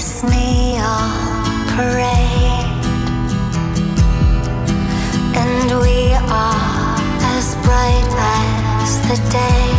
kiss me on parade, and we are as bright as the day.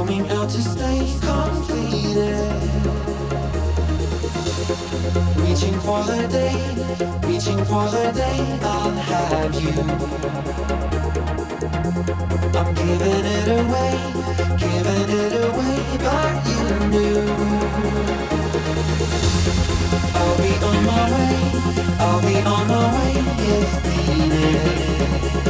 coming out to stay completed. Reaching for the day, reaching for the day I'll have you. I'm giving it away, giving it away, but you knew. I'll be on my way, I'll be on my way if needed.